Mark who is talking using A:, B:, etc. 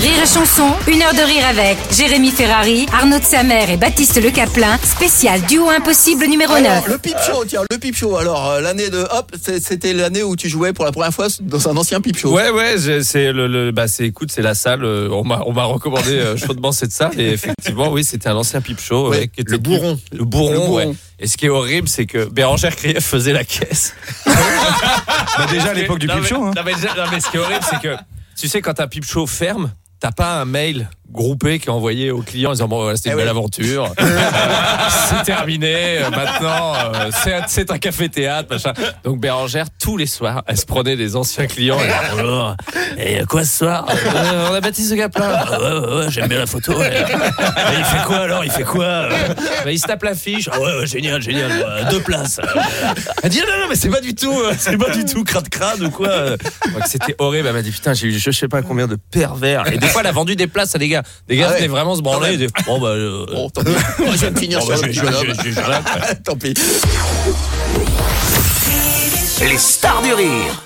A: Rire et chanson, une heure de rire avec Jérémy Ferrari, Arnaud de Samer et Baptiste Le Caplin, spécial duo impossible numéro 9.
B: Alors, le pipe show, tiens, le pipe show. Alors, euh, l'année de hop, c'était l'année où tu jouais pour la première fois dans un ancien pipe show.
C: Ouais, ouais, c'est le, le- bah, c'est, écoute, c'est la salle. euh, On m'a, on m'a recommandé euh, chaudement cette salle. Et effectivement, oui, c'était un ancien pipe show.
B: Ouais,
C: ouais, qui était
B: le bourron.
C: Le bourron,
B: Le bourron.
C: ouais. Et ce qui est horrible, c'est que Bérangère Krief faisait la caisse.
D: Bah, déjà à l'époque du pipe show. hein.
C: Non, mais, non, mais ce qui est horrible, c'est que tu sais, quand un pipe show ferme, t'as pas un mail groupé qui est envoyé aux clients en disant bon voilà, c'était une
B: Eh
C: belle
B: ouais.
C: aventure. Euh, c'est terminé euh, maintenant euh, c'est un- café théâtre machin. Donc Bérangère tous les soirs elle se prenait des anciens clients. Et bonjour et quoi ce soir Euh, on a Baptiste Gaplin Ah ouais, ouais, ouais, j'aime bien la photo ouais. Et il fait quoi alors? Il fait quoi bah, il se tape l'affiche. Ah ouais, ouais génial génial. Deux places. Elle dit non non mais c'est pas du tout c'est pas du tout crade crade ou quoi. Donc, c'était horrible. Elle m'a dit putain j'ai eu je sais pas combien de pervers. Et des fois elle a vendu des places à des gars des gars
B: Ah
C: venaient vraiment se branler bon bah euh,
B: Bon, tant pis. Moi, je viens de finir sur
C: bah,
B: le petit
C: je-
B: bonhomme. Tant pis.
E: Les stars du rire.